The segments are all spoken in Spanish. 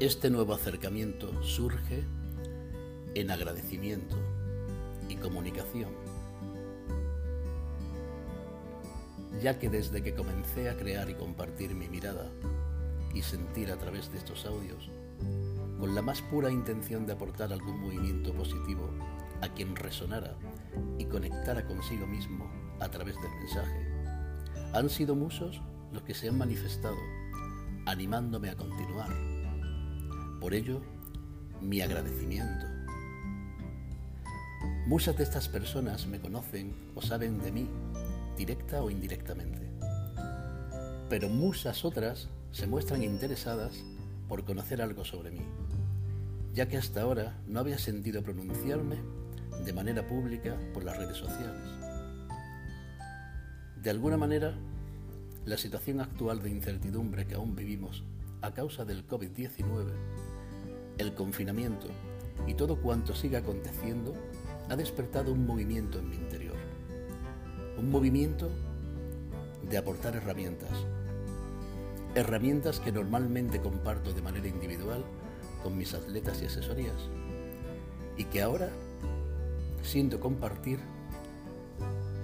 Este nuevo acercamiento surge en agradecimiento y comunicación, ya que desde que comencé a crear y compartir mi mirada y sentir a través de estos audios, con la más pura intención de aportar algún movimiento positivo a quien resonara y conectara consigo mismo a través del mensaje, han sido muchos los que se han manifestado, animándome a continuar por ello, mi agradecimiento. Muchas de estas personas me conocen o saben de mí, directa o indirectamente. Pero muchas otras se muestran interesadas por conocer algo sobre mí, ya que hasta ahora no había sentido pronunciarme de manera pública por las redes sociales. De alguna manera, la situación actual de incertidumbre que aún vivimos a causa del COVID-19 el confinamiento y todo cuanto sigue aconteciendo ha despertado un movimiento en mi interior. Un movimiento de aportar herramientas. Herramientas que normalmente comparto de manera individual con mis atletas y asesorías. Y que ahora siento compartir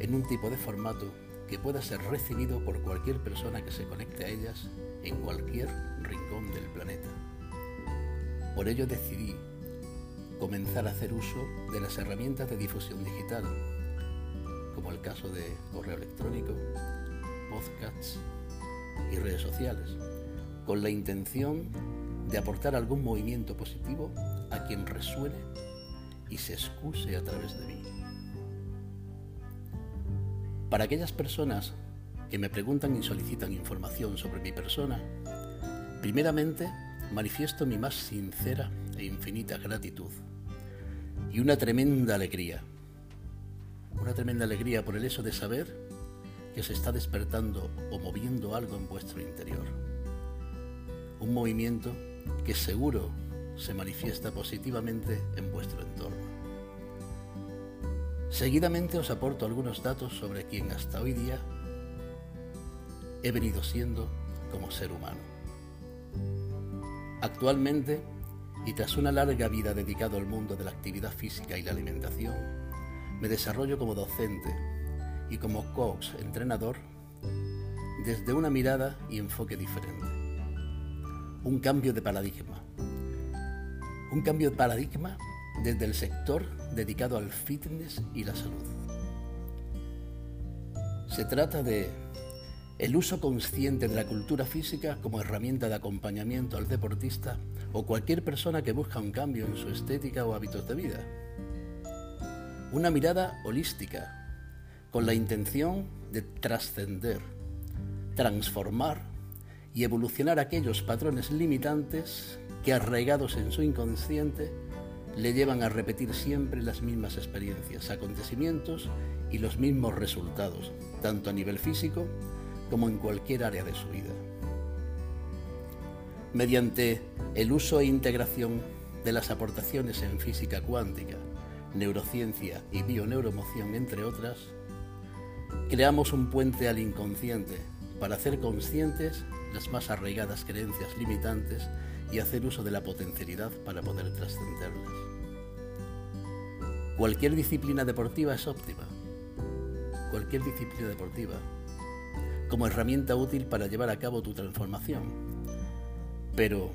en un tipo de formato que pueda ser recibido por cualquier persona que se conecte a ellas en cualquier rincón del planeta. Por ello decidí comenzar a hacer uso de las herramientas de difusión digital, como el caso de correo electrónico, podcasts y redes sociales, con la intención de aportar algún movimiento positivo a quien resuene y se excuse a través de mí. Para aquellas personas que me preguntan y solicitan información sobre mi persona, primeramente manifiesto mi más sincera e infinita gratitud y una tremenda alegría. Una tremenda alegría por el hecho de saber que se está despertando o moviendo algo en vuestro interior. Un movimiento que seguro se manifiesta positivamente en vuestro entorno. Seguidamente os aporto algunos datos sobre quien hasta hoy día he venido siendo como ser humano. Actualmente, y tras una larga vida dedicado al mundo de la actividad física y la alimentación, me desarrollo como docente y como coach entrenador desde una mirada y enfoque diferente. Un cambio de paradigma. Un cambio de paradigma desde el sector dedicado al fitness y la salud. Se trata de el uso consciente de la cultura física como herramienta de acompañamiento al deportista o cualquier persona que busca un cambio en su estética o hábitos de vida. Una mirada holística, con la intención de trascender, transformar y evolucionar aquellos patrones limitantes que arraigados en su inconsciente le llevan a repetir siempre las mismas experiencias, acontecimientos y los mismos resultados, tanto a nivel físico como en cualquier área de su vida. Mediante el uso e integración de las aportaciones en física cuántica, neurociencia y bioneuromoción, entre otras, creamos un puente al inconsciente para hacer conscientes las más arraigadas creencias limitantes y hacer uso de la potencialidad para poder trascenderlas. Cualquier disciplina deportiva es óptima. Cualquier disciplina deportiva como herramienta útil para llevar a cabo tu transformación. Pero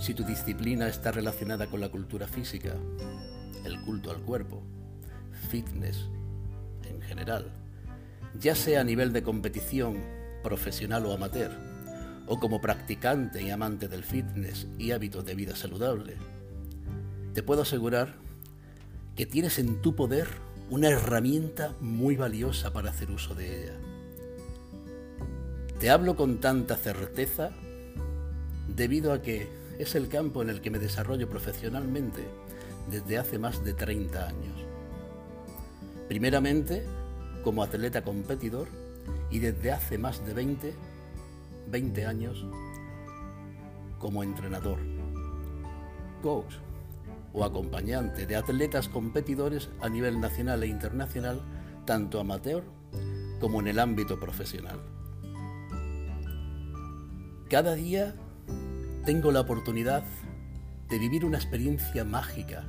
si tu disciplina está relacionada con la cultura física, el culto al cuerpo, fitness en general, ya sea a nivel de competición profesional o amateur, o como practicante y amante del fitness y hábitos de vida saludable, te puedo asegurar que tienes en tu poder una herramienta muy valiosa para hacer uso de ella. Te hablo con tanta certeza debido a que es el campo en el que me desarrollo profesionalmente desde hace más de 30 años. Primeramente como atleta competidor y desde hace más de 20, 20 años como entrenador, coach o acompañante de atletas competidores a nivel nacional e internacional, tanto amateur como en el ámbito profesional. Cada día tengo la oportunidad de vivir una experiencia mágica.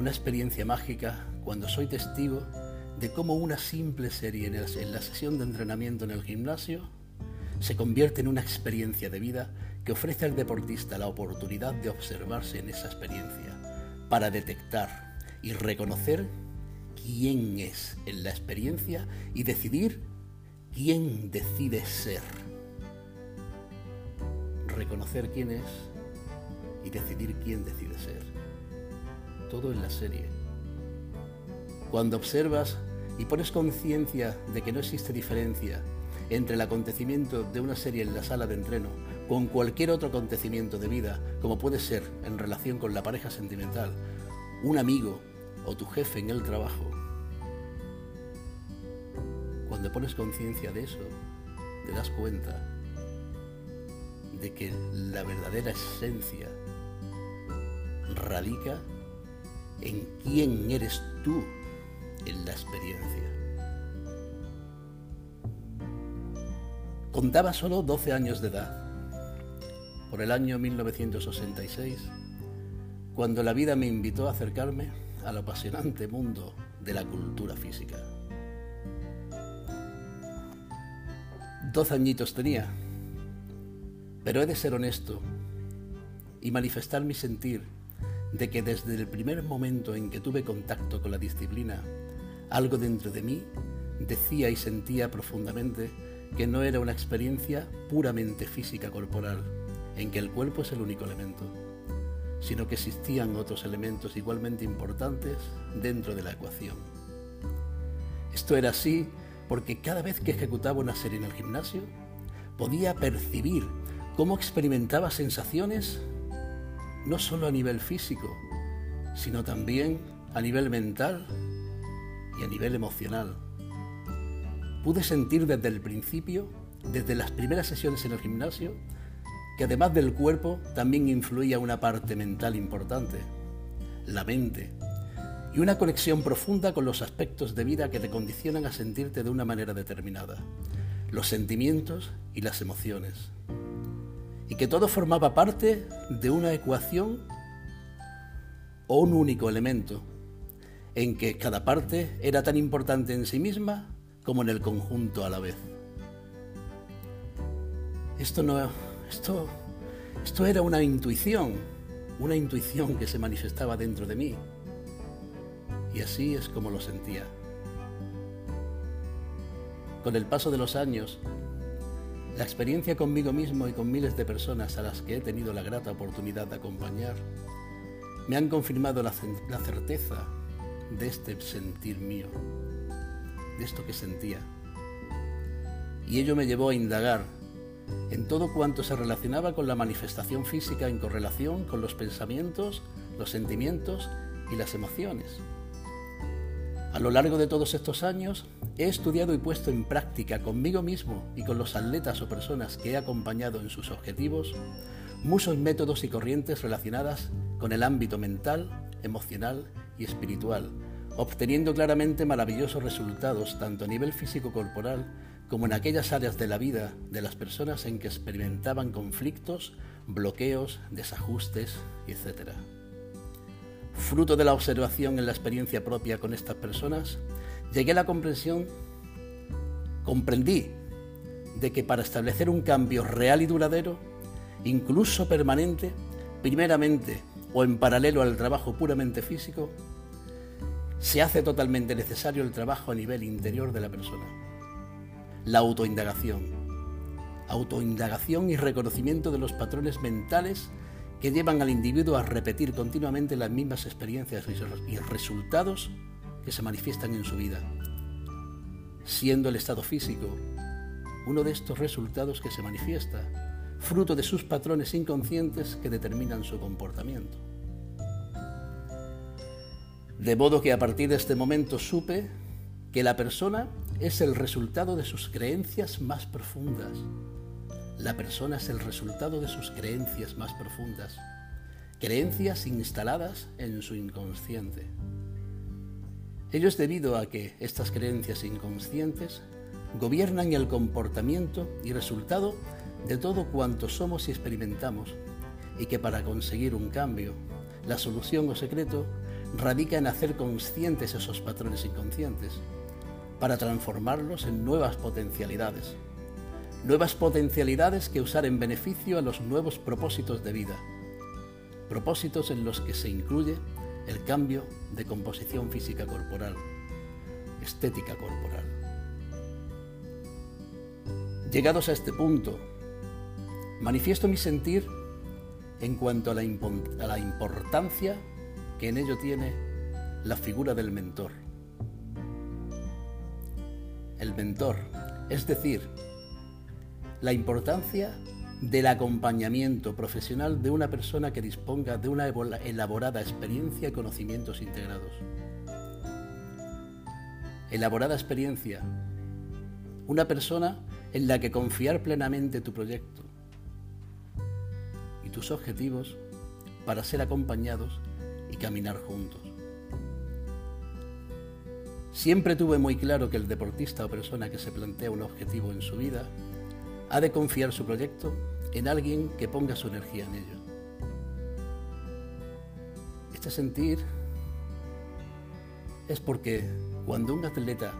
Una experiencia mágica cuando soy testigo de cómo una simple serie en la sesión de entrenamiento en el gimnasio se convierte en una experiencia de vida que ofrece al deportista la oportunidad de observarse en esa experiencia para detectar y reconocer quién es en la experiencia y decidir quién decide ser. Reconocer quién es y decidir quién decide ser. Todo en la serie. Cuando observas y pones conciencia de que no existe diferencia entre el acontecimiento de una serie en la sala de entreno con cualquier otro acontecimiento de vida, como puede ser en relación con la pareja sentimental, un amigo o tu jefe en el trabajo, cuando pones conciencia de eso, te das cuenta que la verdadera esencia radica en quién eres tú en la experiencia. Contaba solo 12 años de edad, por el año 1966, cuando la vida me invitó a acercarme al apasionante mundo de la cultura física. Doce añitos tenía, pero he de ser honesto y manifestar mi sentir de que desde el primer momento en que tuve contacto con la disciplina, algo dentro de mí decía y sentía profundamente que no era una experiencia puramente física corporal, en que el cuerpo es el único elemento, sino que existían otros elementos igualmente importantes dentro de la ecuación. Esto era así porque cada vez que ejecutaba una serie en el gimnasio, podía percibir cómo experimentaba sensaciones no solo a nivel físico, sino también a nivel mental y a nivel emocional. Pude sentir desde el principio, desde las primeras sesiones en el gimnasio, que además del cuerpo también influía una parte mental importante, la mente, y una conexión profunda con los aspectos de vida que te condicionan a sentirte de una manera determinada, los sentimientos y las emociones, y que todo formaba parte de una ecuación o un único elemento, en que cada parte era tan importante en sí misma como en el conjunto a la vez. Esto no esto esto era una intuición, una intuición que se manifestaba dentro de mí. Y así es como lo sentía. Con el paso de los años, la experiencia conmigo mismo y con miles de personas a las que he tenido la grata oportunidad de acompañar, me han confirmado la, certeza de este sentir mío, de esto que sentía. Y ello me llevó a indagar en todo cuanto se relacionaba con la manifestación física en correlación con los pensamientos, los sentimientos y las emociones. A lo largo de todos estos años he estudiado y puesto en práctica conmigo mismo y con los atletas o personas que he acompañado en sus objetivos muchos métodos y corrientes relacionadas con el ámbito mental, emocional y espiritual, obteniendo claramente maravillosos resultados tanto a nivel físico-corporal como en aquellas áreas de la vida de las personas en que experimentaban conflictos, bloqueos, desajustes, etc. Fruto de la observación en la experiencia propia con estas personas, llegué a la comprensión, comprendí de que para establecer un cambio real y duradero, incluso permanente, primeramente o en paralelo al trabajo puramente físico, se hace totalmente necesario el trabajo a nivel interior de la persona. La autoindagación. Autoindagación y reconocimiento de los patrones mentales que llevan al individuo a repetir continuamente las mismas experiencias y resultados que se manifiestan en su vida, siendo el estado físico uno de estos resultados que se manifiesta, fruto de sus patrones inconscientes que determinan su comportamiento. De modo que a partir de este momento supe que la persona es el resultado de sus creencias más profundas. La persona es el resultado de sus creencias más profundas, creencias instaladas en su inconsciente. Ello es debido a que estas creencias inconscientes gobiernan el comportamiento y resultado de todo cuanto somos y experimentamos y que para conseguir un cambio, la solución o secreto radica en hacer conscientes esos patrones inconscientes para transformarlos en nuevas potencialidades. Nuevas potencialidades que usar en beneficio a los nuevos propósitos de vida. Propósitos en los que se incluye el cambio de composición física corporal, estética corporal. Llegados a este punto, manifiesto mi sentir en cuanto a la, importancia que en ello tiene la figura del mentor. El mentor, es decir, la importancia del acompañamiento profesional de una persona que disponga de una elaborada experiencia y conocimientos integrados. Elaborada experiencia. Una persona en la que confiar plenamente tu proyecto y tus objetivos para ser acompañados y caminar juntos. Siempre tuve muy claro que el deportista o persona que se plantea un objetivo en su vida ha de confiar su proyecto en alguien que ponga su energía en ello. Este sentir es porque cuando un atleta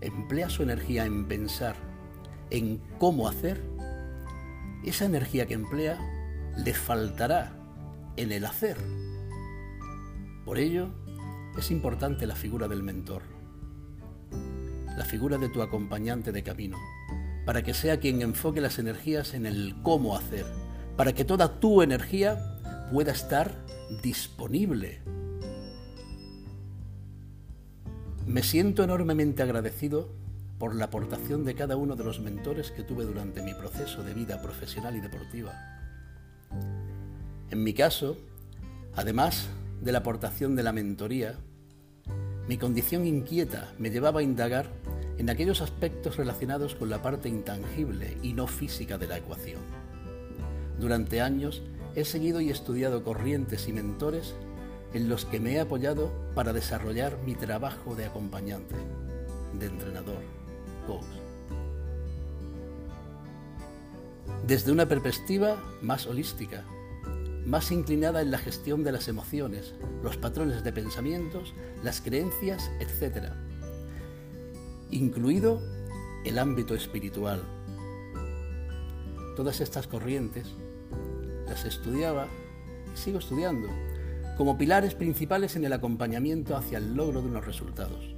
emplea su energía en pensar en cómo hacer, esa energía que emplea le faltará en el hacer. Por ello, es importante la figura del mentor, la figura de tu acompañante de camino, para que sea quien enfoque las energías en el cómo hacer, para que toda tu energía pueda estar disponible. Me siento enormemente agradecido por la aportación de cada uno de los mentores que tuve durante mi proceso de vida profesional y deportiva. En mi caso, además de la aportación de la mentoría, mi condición inquieta me llevaba a indagar en aquellos aspectos relacionados con la parte intangible y no física de la ecuación. Durante años he seguido y estudiado corrientes y mentores en los que me he apoyado para desarrollar mi trabajo de acompañante, de entrenador, coach. Desde una perspectiva más holística, más inclinada en la gestión de las emociones, los patrones de pensamientos, las creencias, etc incluido el ámbito espiritual. Todas estas corrientes las estudiaba y sigo estudiando como pilares principales en el acompañamiento hacia el logro de unos resultados.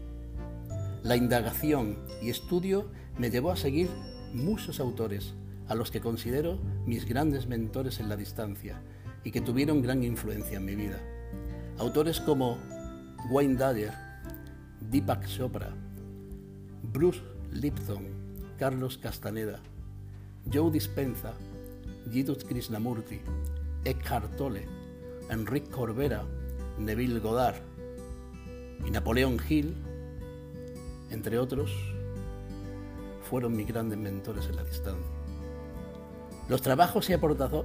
La indagación y estudio me llevó a seguir muchos autores a los que considero mis grandes mentores en la distancia y que tuvieron gran influencia en mi vida. Autores como Wayne Dyer, Deepak Chopra, Bruce Lipton, Carlos Castaneda, Joe Dispenza, Jidus Krishnamurti, Eckhart Tolle, Enrique Corbera, Neville Goddard y Napoleón Hill, entre otros, fueron mis grandes mentores en la distancia. Los trabajos y,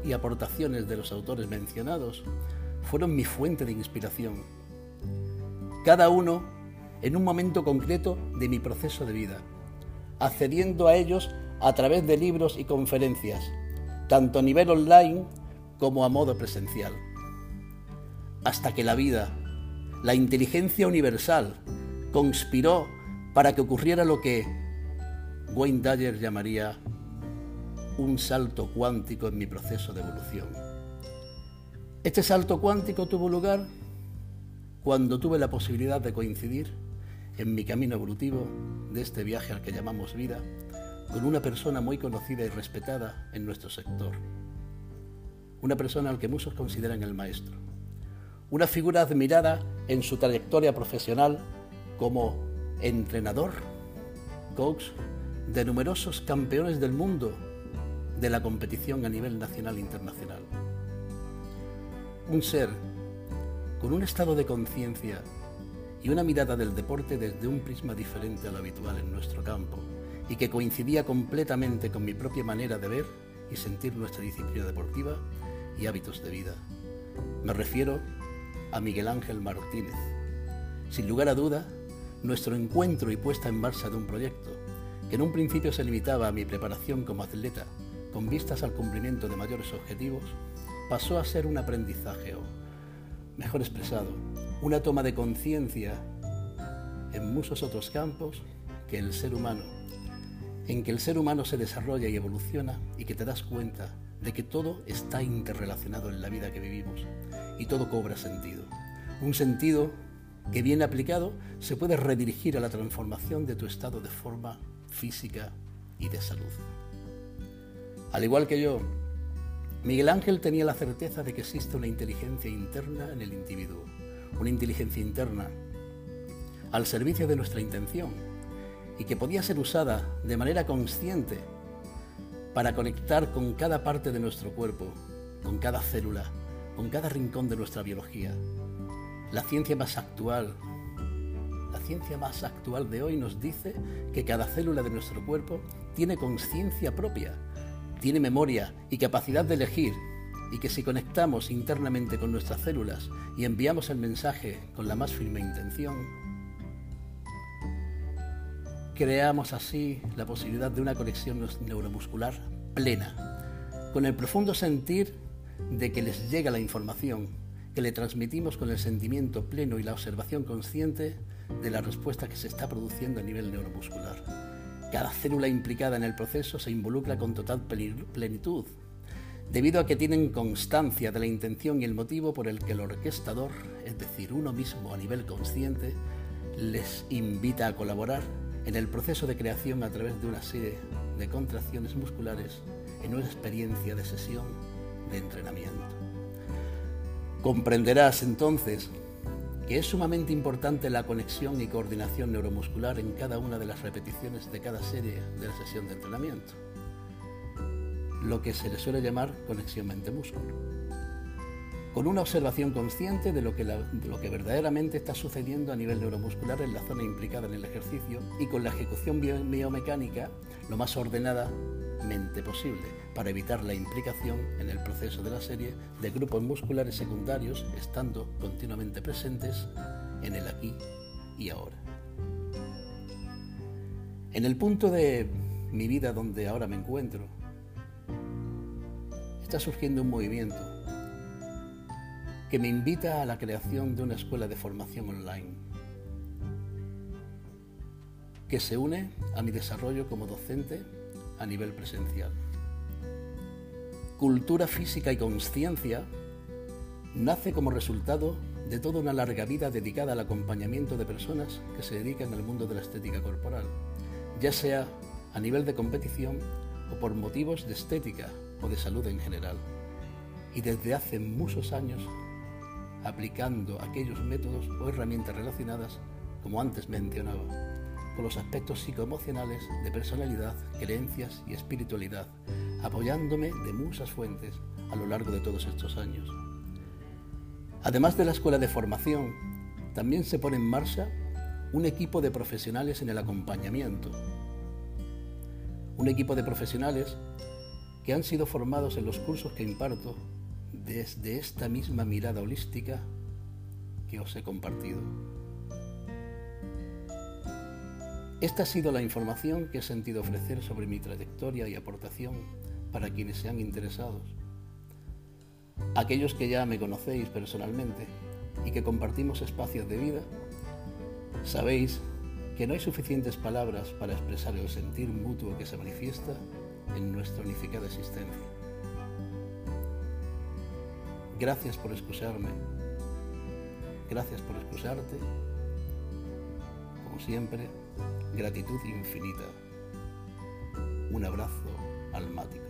y aportaciones de los autores mencionados fueron mi fuente de inspiración. Cada uno en un momento concreto de mi proceso de vida, accediendo a ellos a través de libros y conferencias, tanto a nivel online como a modo presencial. Hasta que la vida, la inteligencia universal, conspiró para que ocurriera lo que Wayne Dyer llamaría un salto cuántico en mi proceso de evolución. Este salto cuántico tuvo lugar cuando tuve la posibilidad de coincidir en mi camino evolutivo de este viaje al que llamamos vida con una persona muy conocida y respetada en nuestro sector. Una persona al que muchos consideran el maestro. Una figura admirada en su trayectoria profesional como entrenador, coach de numerosos campeones del mundo de la competición a nivel nacional e internacional. Un ser con un estado de conciencia y una mirada del deporte desde un prisma diferente al habitual en nuestro campo y que coincidía completamente con mi propia manera de ver y sentir nuestra disciplina deportiva y hábitos de vida. Me refiero a Miguel Ángel Martínez. Sin lugar a duda, nuestro encuentro y puesta en marcha de un proyecto, que en un principio se limitaba a mi preparación como atleta, con vistas al cumplimiento de mayores objetivos, pasó a ser un aprendizaje o, mejor expresado, una toma de conciencia en muchos otros campos que el ser humano, en que el ser humano se desarrolla y evoluciona y que te das cuenta de que todo está interrelacionado en la vida que vivimos y todo cobra sentido. Un sentido que bien aplicado se puede redirigir a la transformación de tu estado de forma física y de salud. Al igual que yo, Miguel Ángel tenía la certeza de que existe una inteligencia interna en el individuo, una inteligencia interna al servicio de nuestra intención y que podía ser usada de manera consciente para conectar con cada parte de nuestro cuerpo, con cada célula, con cada rincón de nuestra biología. La ciencia más actual, la ciencia más actual de hoy nos dice que cada célula de nuestro cuerpo tiene conciencia propia, tiene memoria y capacidad de elegir y que si conectamos internamente con nuestras células y enviamos el mensaje con la más firme intención, creamos así la posibilidad de una conexión neuromuscular plena, con el profundo sentir de que les llega la información, que le transmitimos con el sentimiento pleno y la observación consciente de la respuesta que se está produciendo a nivel neuromuscular. Cada célula implicada en el proceso se involucra con total plenitud, debido a que tienen constancia de la intención y el motivo por el que el orquestador, es decir, uno mismo a nivel consciente, les invita a colaborar en el proceso de creación a través de una serie de contracciones musculares en una experiencia de sesión de entrenamiento. Comprenderás entonces que es sumamente importante la conexión y coordinación neuromuscular en cada una de las repeticiones de cada serie de la sesión de entrenamiento, lo que se le suele llamar conexión mente-músculo. Con una observación consciente de lo, que lo que verdaderamente está sucediendo a nivel neuromuscular en la zona implicada en el ejercicio y con la ejecución biomecánica lo más posible para evitar la implicación en el proceso de la serie de grupos musculares secundarios estando continuamente presentes en el aquí y ahora. En el punto de mi vida donde ahora me encuentro, está surgiendo un movimiento que me invita a la creación de una escuela de formación online que se une a mi desarrollo como docente a nivel presencial. Cultura física y conciencia nace como resultado de toda una larga vida dedicada al acompañamiento de personas que se dedican al mundo de la estética corporal, ya sea a nivel de competición o por motivos de estética o de salud en general. Y desde hace muchos años aplicando aquellos métodos o herramientas relacionadas, como antes mencionaba, con los aspectos psicoemocionales de personalidad, creencias y espiritualidad, apoyándome de muchas fuentes a lo largo de todos estos años. Además de la escuela de formación, también se pone en marcha un equipo de profesionales en el acompañamiento. Un equipo de profesionales que han sido formados en los cursos que imparto desde esta misma mirada holística que os he compartido. Esta ha sido la información que he sentido ofrecer sobre mi trayectoria y aportación para quienes sean interesados. Aquellos que ya me conocéis personalmente y que compartimos espacios de vida, sabéis que no hay suficientes palabras para expresar el sentir mutuo que se manifiesta en nuestra unificada existencia. Gracias por escucharme. Gracias por escucharte. Como siempre, gratitud infinita. Un abrazo almático.